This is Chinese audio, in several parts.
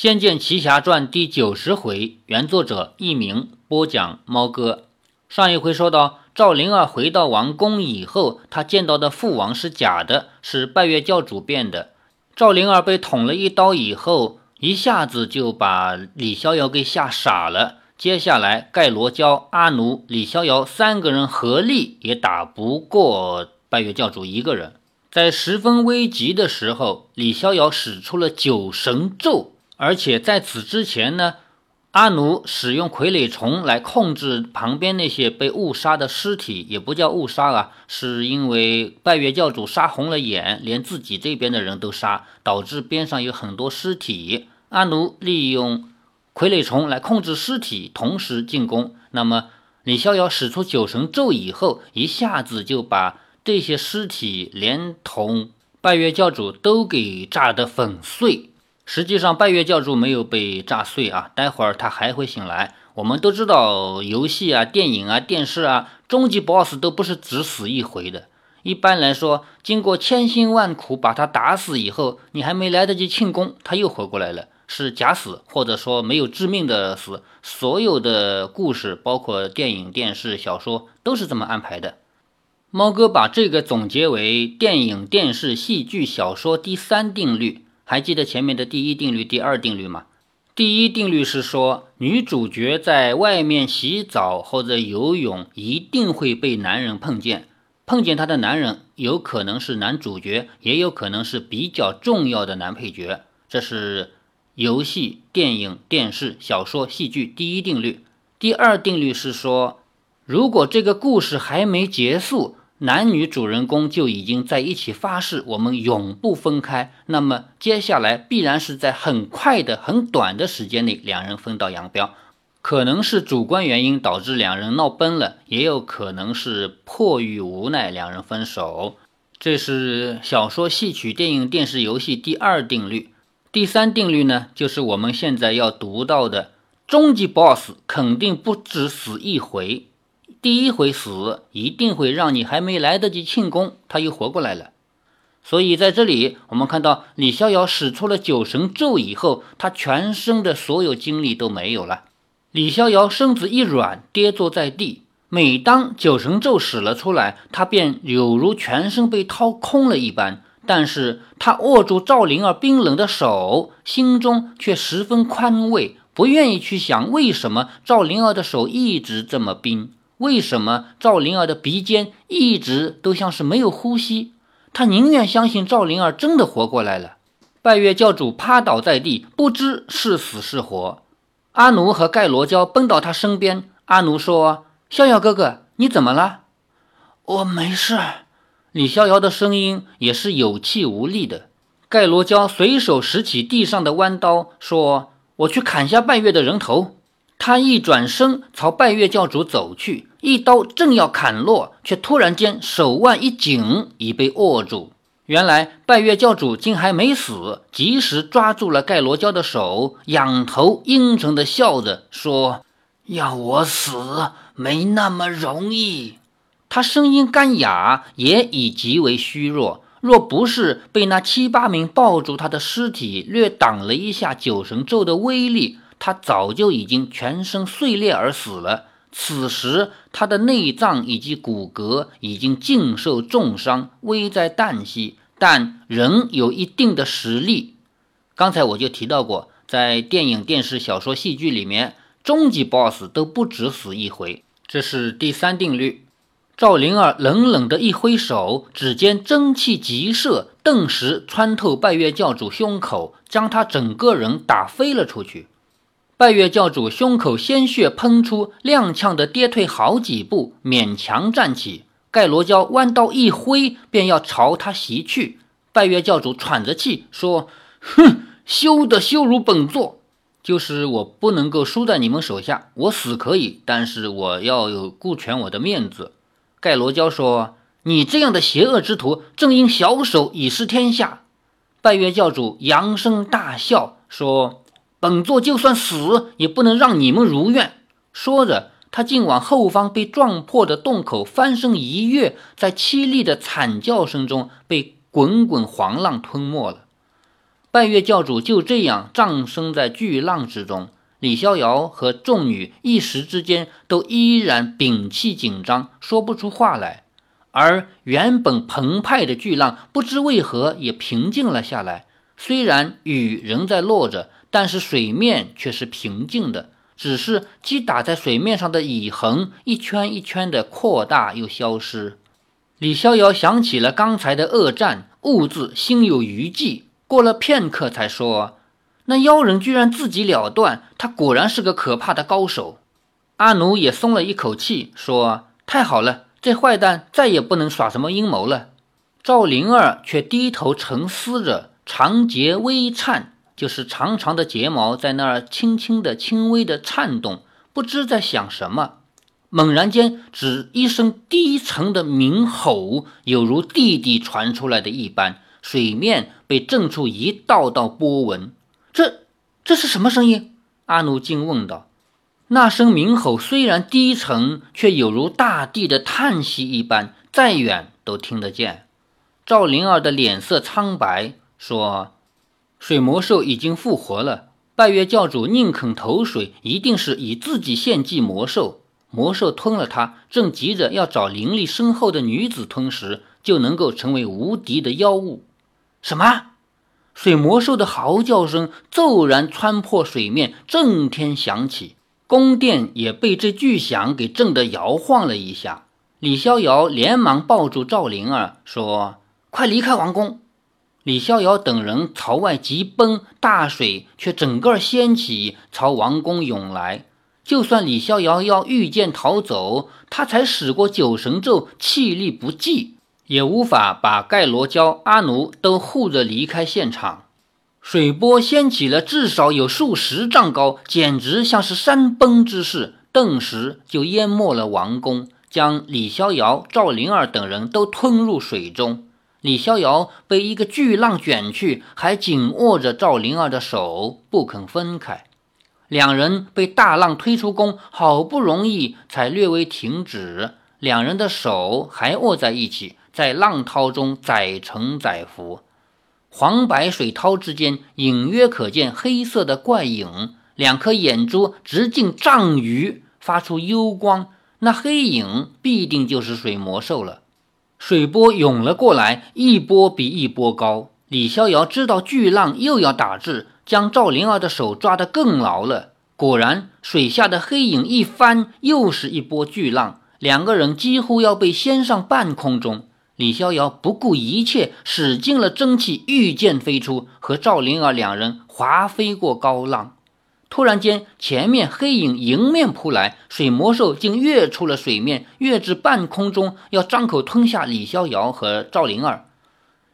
仙剑奇侠传》第九十回，原作者佚名，播讲猫哥。上一回说到，赵灵儿回到王宫以后，她见到的父王是假的，是拜月教主变的。赵灵儿被捅了一刀以后，一下子就把李逍遥给吓傻了。接下来，盖罗娇、阿奴、李逍遥三个人合力也打不过拜月教主一个人。在十分危急的时候，李逍遥使出了九神咒，而且在此之前呢，阿奴使用傀儡虫来控制旁边那些被误杀的尸体，也不叫误杀啊，是因为拜月教主杀红了眼，连自己这边的人都杀，导致边上有很多尸体。阿奴利用。傀儡虫来控制尸体，同时进攻。那么李逍遥使出九神咒以后，一下子就把这些尸体连同拜月教主都给炸得粉碎。实际上，拜月教主没有被炸碎啊，待会儿他还会醒来。我们都知道，游戏啊、电影啊、电视啊，终极 BOSS 都不是只死一回的。一般来说，经过千辛万苦把他打死以后，你还没来得及庆功，他又活过来了。是假死，或者说没有致命的死。所有的故事，包括电影、电视、小说，都是这么安排的。猫哥把这个总结为电影、电视、戏剧、小说第三定律。还记得前面的第一定律、第二定律吗？第一定律是说，女主角在外面洗澡或者游泳，一定会被男人碰见。碰见她的男人，有可能是男主角，也有可能是比较重要的男配角。这是。游戏、电影、电视、小说、戏剧，第一定律。第二定律是说，如果这个故事还没结束，男女主人公就已经在一起发誓，我们永不分开，那么接下来必然是在很快的、很短的时间内，两人分道扬镳。可能是主观原因导致两人闹崩了，也有可能是迫于无奈两人分手。这是小说、戏曲、电影、电视、游戏第二定律。第三定律呢，就是我们现在要读到的终极 BOSS 肯定不止死一回，第一回死一定会让你还没来得及庆功，他又活过来了。所以在这里，我们看到李逍遥使出了九神咒以后，他全身的所有精力都没有了。李逍遥身子一软，跌坐在地。每当九神咒使了出来，他便有如全身被掏空了一般。但是他握住赵灵儿冰冷的手，心中却十分宽慰，不愿意去想为什么赵灵儿的手一直这么冰，为什么赵灵儿的鼻尖一直都像是没有呼吸。他宁愿相信赵灵儿真的活过来了。拜月教主趴倒在地，不知是死是活。阿奴和盖罗娇奔到他身边，阿奴说：“逍遥哥哥，你怎么了？”“我没事。”李逍遥的声音也是有气无力的。盖罗娇随手拾起地上的弯刀，说：“我去砍下拜月的人头。”他一转身朝拜月教主走去，一刀正要砍落，却突然间手腕一紧，已被握住。原来拜月教主竟还没死，及时抓住了盖罗娇的手，仰头阴沉的笑着说：“要我死没那么容易。”他声音干哑，也已极为虚弱。若不是被那七八名抱住他的尸体略挡了一下九神咒的威力，他早就已经全身碎裂而死了。此时，他的内脏以及骨骼已经尽受重伤，危在旦夕，但仍有一定的实力。刚才我就提到过，在电影、电视、小说、戏剧里面，终极 BOSS 都不止死一回，这是第三定律。赵灵儿冷冷的一挥手，指尖真气急射，顿时穿透拜月教主胸口，将他整个人打飞了出去。拜月教主胸口鲜血喷出，踉跄的跌退好几步，勉强站起。盖罗娇弯刀一挥，便要朝他袭去。拜月教主喘着气说：“哼，休得羞辱本座！就是我不能够输在你们手下，我死可以，但是我要有顾全我的面子。”盖罗娇说：“你这样的邪恶之徒，正因小手以失天下。”拜月教主扬声大笑说：“本座就算死，也不能让你们如愿。”说着，他竟往后方被撞破的洞口翻身一跃，在凄厉的惨叫声中被滚滚黄浪吞没了。拜月教主就这样葬身在巨浪之中。李逍遥和众女一时之间都依然屏气紧张，说不出话来。而原本澎湃的巨浪，不知为何也平静了下来。虽然雨仍在落着，但是水面却是平静的。只是击打在水面上的蚁痕，一圈一圈的扩大又消失。李逍遥想起了刚才的恶战，兀自心有余悸。过了片刻，才说。那妖人居然自己了断，他果然是个可怕的高手。阿奴也松了一口气，说：“太好了，这坏蛋再也不能耍什么阴谋了。”赵灵儿却低头沉思着，长睫微颤，就是长长的睫毛在那儿轻轻的、轻微的颤动，不知在想什么。猛然间，只一声低沉的鸣吼，有如地地传出来的一般，水面被震出一道道波纹。这这是什么声音？阿奴惊问道。那声鸣吼虽然低沉，却有如大地的叹息一般，再远都听得见。赵灵儿的脸色苍白，说：“水魔兽已经复活了。拜月教主宁肯投水，一定是以自己献祭魔兽。魔兽吞了他，正急着要找灵力深厚的女子吞食，就能够成为无敌的妖物。”什么？水魔兽的嚎叫声骤然穿破水面，震天响起，宫殿也被这巨响给震得摇晃了一下。李逍遥连忙抱住赵灵儿，说：“快离开王宫！”李逍遥等人朝外急奔，大水却整个掀起，朝王宫涌来。就算李逍遥要御剑逃走，他才使过九神咒，气力不济。也无法把盖罗娇、阿奴都护着离开现场。水波掀起了至少有数十丈高，简直像是山崩之势，顿时就淹没了王宫，将李逍遥、赵灵儿等人都吞入水中。李逍遥被一个巨浪卷去，还紧握着赵灵儿的手不肯分开。两人被大浪推出宫，好不容易才略微停止，两人的手还握在一起。在浪涛中载沉载浮，黄白水涛之间隐约可见黑色的怪影，两颗眼珠直径丈余，发出幽光。那黑影必定就是水魔兽了。水波涌了过来，一波比一波高。李逍遥知道巨浪又要打至，将赵灵儿的手抓得更牢了。果然，水下的黑影一翻，又是一波巨浪，两个人几乎要被掀上半空中。李逍遥不顾一切，使尽了真气，御剑飞出，和赵灵儿两人划飞过高浪。突然间，前面黑影迎面扑来，水魔兽竟跃出了水面，跃至半空中，要张口吞下李逍遥和赵灵儿。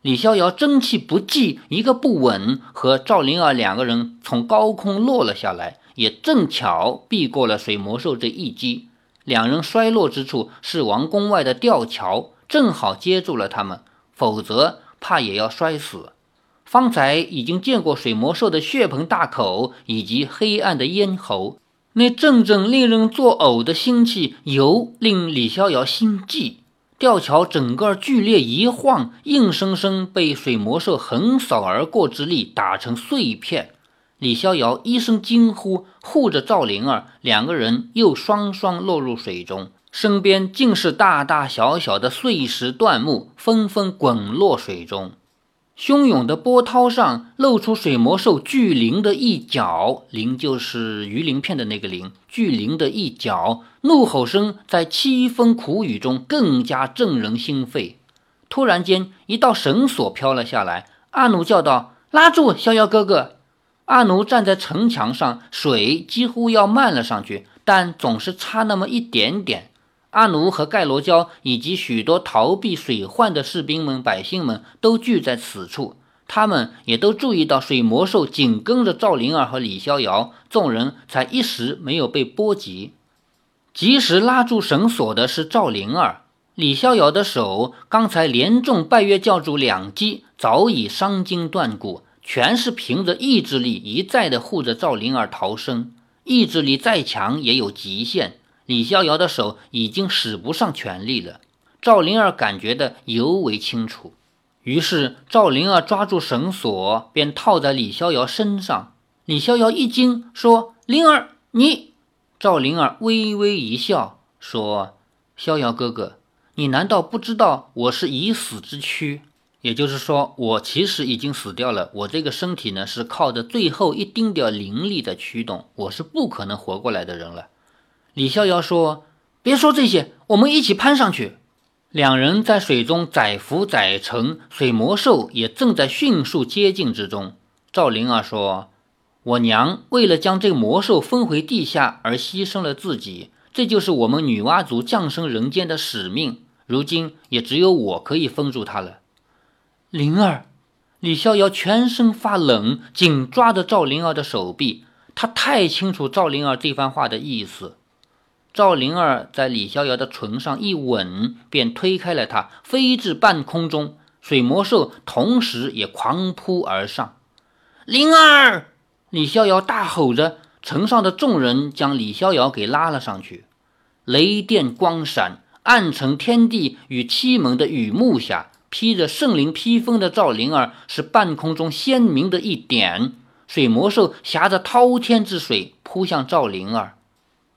李逍遥真气不济，一个不稳，和赵灵儿两个人从高空落了下来，也正巧避过了水魔兽这一击。两人摔落之处是王宫外的吊桥。正好接住了他们，否则怕也要摔死。方才已经见过水魔兽的血盆大口以及黑暗的咽喉，那阵阵令人作呕的腥气，尤令李逍遥心悸。吊桥整个剧烈一晃，硬生生被水魔兽横扫而过之力打成碎片。李逍遥一声惊呼，护着赵灵儿，两个人又双双落入水中。身边尽是大大小小的碎石断木，纷纷滚落水中。汹涌的波涛上露出水魔兽巨灵的一角，灵就是鱼鳞片的那个灵，巨灵的一角，怒吼声在凄风苦雨中更加震人心肺。突然间，一道绳索飘了下来，阿奴叫道：“拉住，逍遥哥哥！”阿奴站在城墙上，水几乎要漫了上去，但总是差那么一点点。阿奴和盖罗娇以及许多逃避水患的士兵们、百姓们都聚在此处，他们也都注意到水魔兽紧跟着赵灵儿和李逍遥，众人才一时没有被波及。及时拉住绳索的是赵灵儿，李逍遥的手刚才连中拜月教主两击，早已伤筋断骨，全是凭着意志力一再的护着赵灵儿逃生。意志力再强也有极限。李逍遥的手已经使不上全力了，赵灵儿感觉的尤为清楚。于是赵灵儿抓住绳索，便套在李逍遥身上。李逍遥一惊，说：“灵儿，你……”赵灵儿微微一笑，说：“逍遥哥哥，你难道不知道我是已死之躯？也就是说，我其实已经死掉了。我这个身体呢，是靠着最后一丁点灵力在驱动，我是不可能活过来的人了。”李逍遥说：“别说这些，我们一起攀上去。”两人在水中载浮载沉，水魔兽也正在迅速接近之中。赵灵儿说。我娘为了将这魔兽封回地下而牺牲了自己，这就是我们女娲族降生人间的使命。如今也只有我可以封住它了。灵儿，李逍遥全身发冷，紧抓着赵灵儿的手臂。他太清楚赵灵儿这番话的意思。赵灵儿在李逍遥的唇上一吻，便推开了他，飞至半空中。水魔兽同时也狂扑而上。灵儿。李逍遥大吼着，城上的众人将李逍遥给拉了上去。雷电光闪，暗沉天地与七门的雨幕下，披着圣灵披风的赵灵儿是半空中鲜明的一点。水魔兽挟着滔天之水扑向赵灵儿，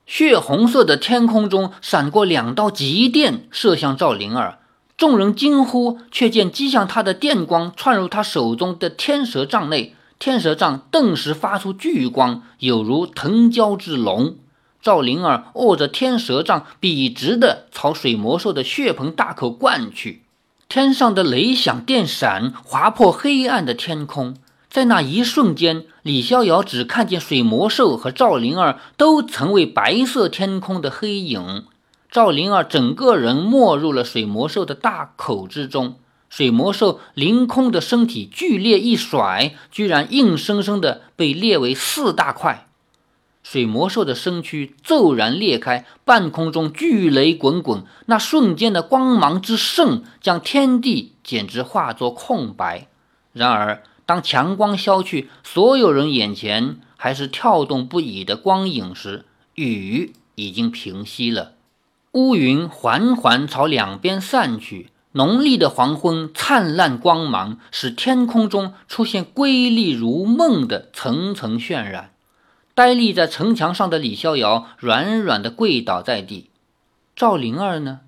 血红色的天空中闪过两道极电，射向赵灵儿。众人惊呼，却见击向他的电光窜入他手中的天蛇杖内。天蛇杖顿时发出巨光，有如腾蛟之龙。赵灵儿握着天蛇杖，笔直地朝水魔兽的血盆大口灌去。天上的雷响电闪，划破黑暗的天空。在那一瞬间，李逍遥只看见水魔兽和赵灵儿都成为白色天空的黑影。赵灵儿整个人没入了水魔兽的大口之中。水魔兽凌空的身体剧烈一甩，居然硬生生的被裂为四大块。水魔兽的身躯骤然裂开，半空中巨雷滚滚，那瞬间的光芒之盛，将天地简直化作空白。然而，当强光消去，所有人眼前还是跳动不已的光影时，雨已经平息了，乌云缓缓朝两边散去。浓丽的黄昏，灿烂光芒使天空中出现瑰丽如梦的层层渲染。呆立在城墙上的李逍遥软软的跪倒在地。赵灵儿呢？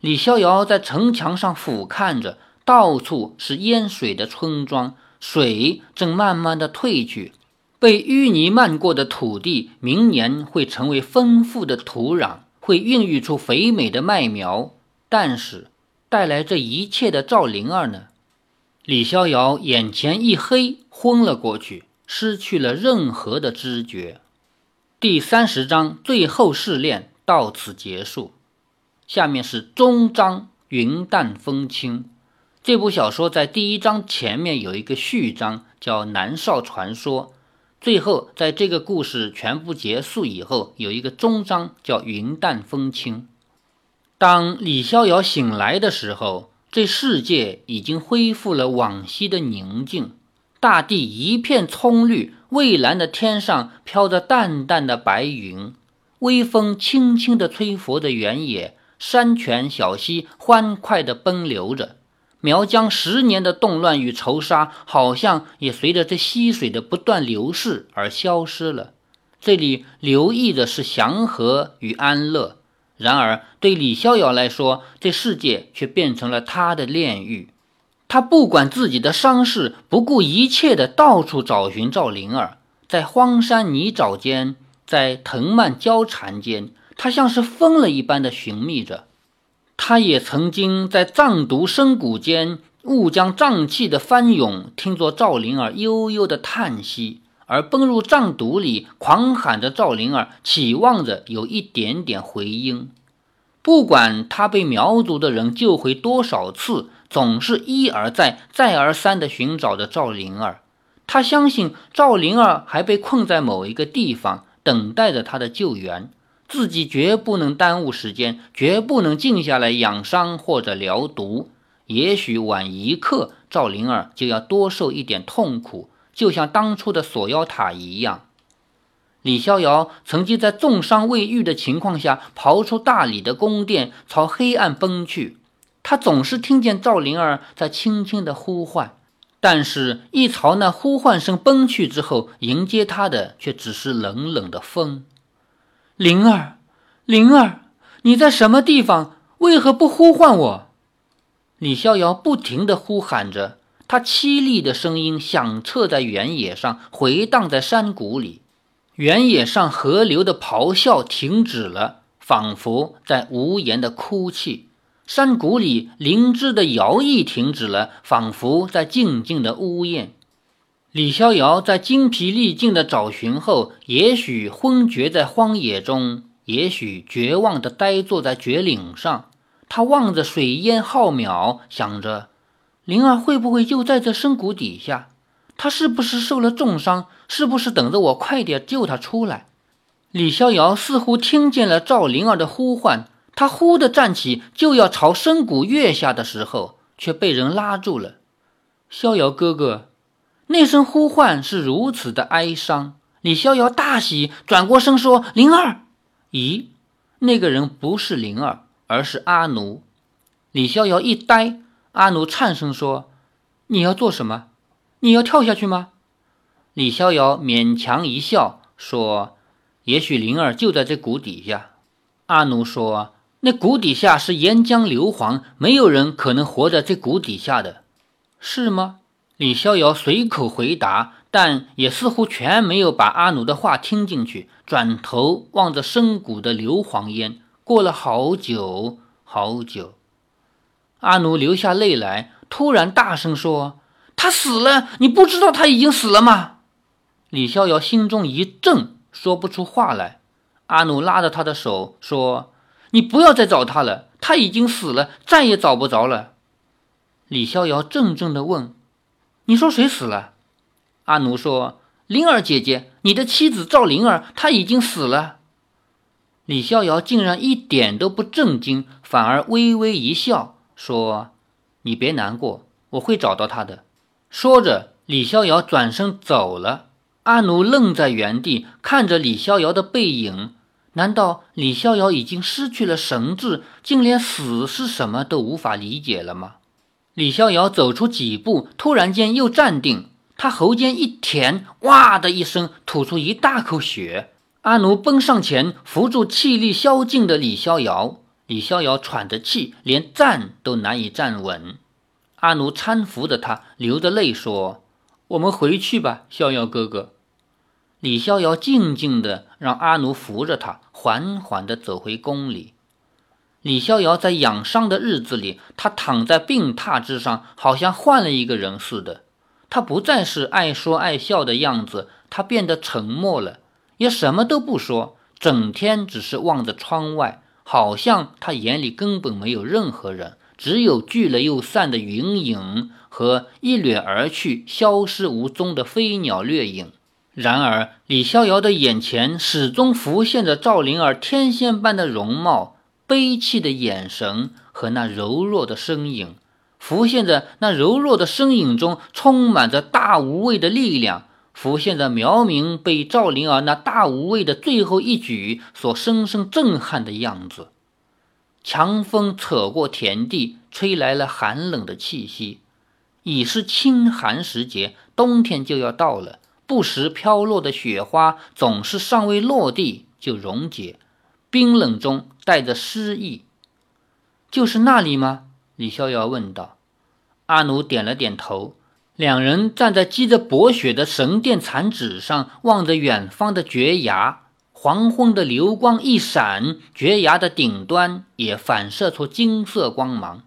李逍遥在城墙上俯瞰着，到处是淹水的村庄，水正慢慢的退去。被淤泥漫过的土地，明年会成为丰富的土壤，会孕育出肥美的麦苗。但是。带来这一切的赵灵儿呢？李逍遥眼前一黑，昏了过去，失去了任何的知觉。第三十章最后试炼到此结束。下面是终章云淡风轻。这部小说在第一章前面有一个序章，叫南少传说。最后，在这个故事全部结束以后，有一个终章叫云淡风轻。当李逍遥醒来的时候，这世界已经恢复了往昔的宁静，大地一片葱绿，蔚蓝的天上飘着淡淡的白云，微风轻轻地吹拂着原野，山泉小溪欢快地奔流着，苗疆十年的动乱与仇杀，好像也随着这溪水的不断流逝而消失了。这里留意的是祥和与安乐。然而，对李逍遥来说，这世界却变成了他的炼狱。他不管自己的伤势，不顾一切的到处找寻赵灵儿。在荒山泥沼间，在藤蔓交缠间，他像是疯了一般的寻觅着。他也曾经在藏毒深谷间，误将瘴气的翻涌，听作赵灵儿悠悠的叹息。而奔入藏毒里，狂喊着赵灵儿，期望着有一点点回音。不管他被苗族的人救回多少次，总是一而再、再而三地寻找着赵灵儿。他相信赵灵儿还被困在某一个地方，等待着他的救援。自己绝不能耽误时间，绝不能静下来养伤或者疗毒。也许晚一刻，赵灵儿就要多受一点痛苦。就像当初的锁妖塔一样，李逍遥曾经在重伤未愈的情况下，跑出大理的宫殿，朝黑暗奔去。他总是听见赵灵儿在轻轻的呼唤，但是，一朝那呼唤声奔去之后，迎接他的却只是冷冷的风。灵儿，灵儿，你在什么地方？为何不呼唤我？李逍遥不停的呼喊着，他凄厉的声音响彻在原野上，回荡在山谷里。原野上河流的咆哮停止了，仿佛在无言的哭泣；山谷里灵芝的摇曳停止了，仿佛在静静的呜咽。李逍遥在精疲力尽的找寻后，也许昏厥在荒野中，也许绝望地呆坐在绝岭上。他望着水烟浩渺，想着：灵儿会不会就在这深谷底下？他是不是受了重伤？是不是等着我快点救他出来？李逍遥似乎听见了赵灵儿的呼唤，他忽地站起，就要朝深谷跃下的时候，却被人拉住了。逍遥哥哥，那声呼唤是如此的哀伤。李逍遥大喜，转过身说：“灵儿。”咦，那个人不是灵儿，而是阿奴。李逍遥一呆，阿奴颤声说：“你要做什么？”你要跳下去吗？李逍遥勉强一笑，说：“也许灵儿就在这谷底下。”阿奴说：“那谷底下是岩浆硫磺，没有人可能活在这谷底下的，是吗？”李逍遥随口回答，但也似乎全没有把阿奴的话听进去，转头望着深谷的硫磺烟。过了好久好久，阿奴流下泪来，突然大声说。他死了，你不知道他已经死了吗？李逍遥心中一震，说不出话来。阿奴拉着他的手说：“你不要再找他了，他已经死了，再也找不着了。”李逍遥怔怔地问：“你说谁死了？”阿奴说：“灵儿姐姐，你的妻子赵灵儿，她已经死了。”李逍遥竟然一点都不震惊，反而微微一笑，说：“你别难过，我会找到她的。”说着，李逍遥转身走了。阿奴愣在原地，看着李逍遥的背影。难道李逍遥已经失去了神智，竟连死是什么都无法理解了吗？李逍遥走出几步，突然间又站定，他喉间一甜，哇的一声，吐出一大口血。阿奴奔上前扶住气力消尽的李逍遥，李逍遥喘着气，连站都难以站稳。阿奴搀扶着他，流着泪说：“我们回去吧，逍遥哥哥。”李逍遥静静的让阿奴扶着他，缓缓的走回宫里。李逍遥在养伤的日子里，他躺在病榻之上，好像换了一个人似的。他不再是爱说爱笑的样子，他变得沉默了，也什么都不说，整天只是望着窗外，好像他眼里根本没有任何人。只有聚了又散的云影和一掠而去、消失无踪的飞鸟掠影。然而，李逍遥的眼前始终浮现着赵灵儿天仙般的容貌、悲戚的眼神和那柔弱的身影。浮现着那柔弱的身影中充满着大无畏的力量，浮现着苗明被赵灵儿那大无畏的最后一举所深深震撼的样子。强风扯过田地，吹来了寒冷的气息。已是清寒时节，冬天就要到了。不时飘落的雪花，总是尚未落地就溶解，冰冷中带着诗意。就是那里吗？李逍遥问道。阿奴点了点头。两人站在积着薄雪的神殿残纸上，望着远方的绝崖。黄昏的流光一闪，绝崖的顶端也反射出金色光芒。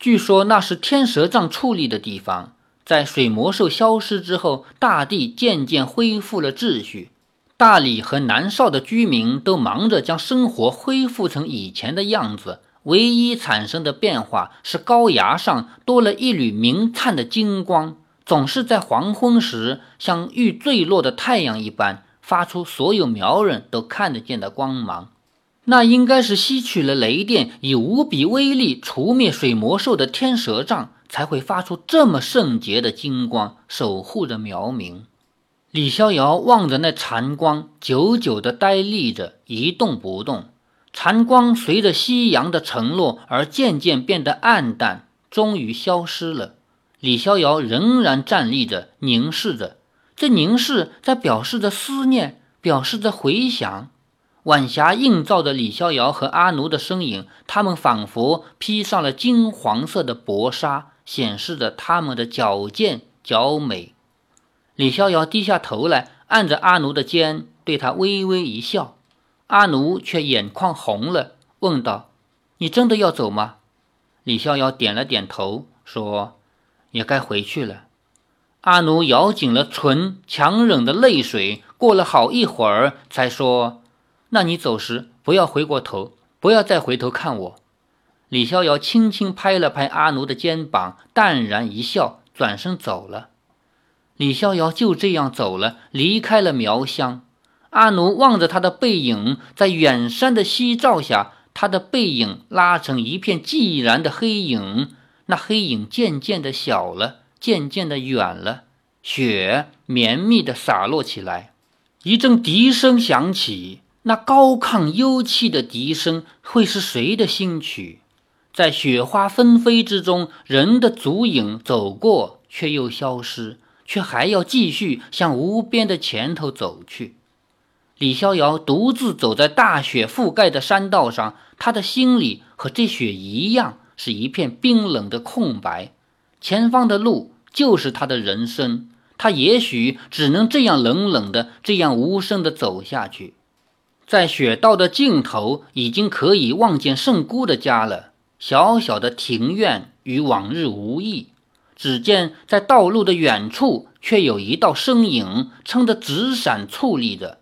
据说那是天蛇杖矗立的地方。在水魔兽消失之后，大地渐渐恢复了秩序。大理和南邵的居民都忙着将生活恢复成以前的样子。唯一产生的变化是高崖上多了一缕明灿的金光，总是在黄昏时，像欲坠落的太阳一般。发出所有苗人都看得见的光芒，那应该是吸取了雷电，以无比威力除灭水魔兽的天蛇杖，才会发出这么圣洁的金光，守护着苗民。李逍遥望着那残光，久久地呆立着，一动不动。残光随着夕阳的沉落而渐渐变得暗淡，终于消失了。李逍遥仍然站立着，凝视着。这凝视在表示着思念，表示着回想。晚霞映照着李逍遥和阿奴的身影，他们仿佛披上了金黄色的薄纱，显示着他们的矫健娇美。李逍遥低下头来，按着阿奴的肩，对他微微一笑。阿奴却眼眶红了，问道：“你真的要走吗？”李逍遥点了点头，说：“也该回去了。”阿奴咬紧了唇，强忍的泪水。过了好一会儿，才说：“那你走时不要回过头，不要再回头看我。”李逍遥轻轻拍了拍阿奴的肩膀，淡然一笑，转身走了。李逍遥就这样走了，离开了苗乡。阿奴望着他的背影，在远山的夕照下，他的背影拉成一片寂然的黑影。那黑影渐渐的小了。渐渐的远了，雪绵密的洒落起来，一阵笛声响起。那高亢幽气的笛声会是谁的新曲？在雪花纷飞之中，人的足影走过，却又消失，却还要继续向无边的前头走去。李逍遥独自走在大雪覆盖的山道上，他的心里和这雪一样，是一片冰冷的空白。前方的路就是他的人生，他也许只能这样冷冷的、这样无声的走下去。在雪道的尽头，已经可以望见圣姑的家了。小小的庭院与往日无异，只见在道路的远处，却有一道身影撑着纸伞矗立着。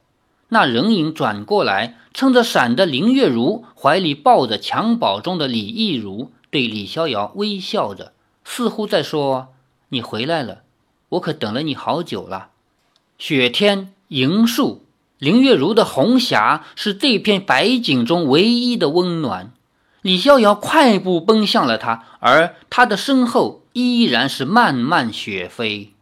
那人影转过来，撑着伞的林月如怀里抱着襁褓中的李义如，对李逍遥微笑着。似乎在说：“你回来了，我可等了你好久了。”雪天银树，林月如的红霞是这片白景中唯一的温暖。李逍遥快步奔向了他，而他的身后依然是漫漫雪飞。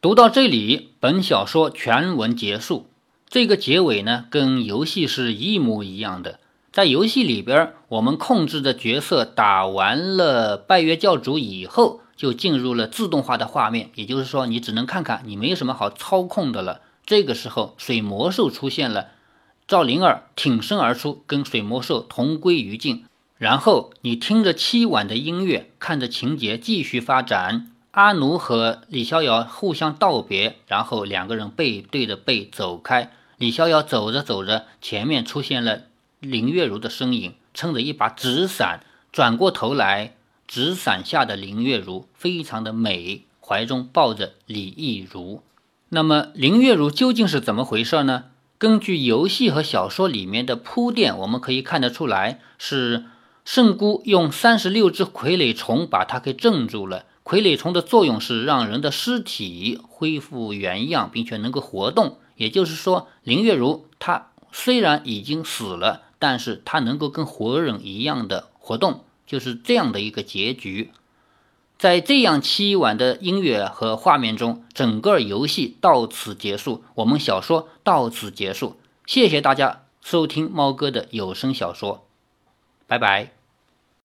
读到这里，本小说全文结束。这个结尾呢，跟游戏是一模一样的。在游戏里边，我们控制的角色打完了拜月教主以后，就进入了自动化的画面。也就是说，你只能看看，你没有什么好操控的了。这个时候，水魔兽出现了，赵灵儿挺身而出，跟水魔兽同归于尽。然后你听着凄婉的音乐，看着情节继续发展。阿奴和李逍遥互相道别，然后两个人背对着背走开。李逍遥走着走着，前面出现了。林月如的身影撑着一把纸伞，转过头来，纸伞下的林月如非常的美，怀中抱着李亦如。那么林月如究竟是怎么回事呢？根据游戏和小说里面的铺垫，我们可以看得出来，是圣姑用三十六只傀儡虫把它给镇住了。傀儡虫的作用是让人的尸体恢复原样，并且能够活动。也就是说，林月如她虽然已经死了。但是她能够跟活人一样的活动，就是这样的一个结局。在这样凄婉的音乐和画面中，整个游戏到此结束，我们小说到此结束。谢谢大家收听猫哥的有声小说，拜拜。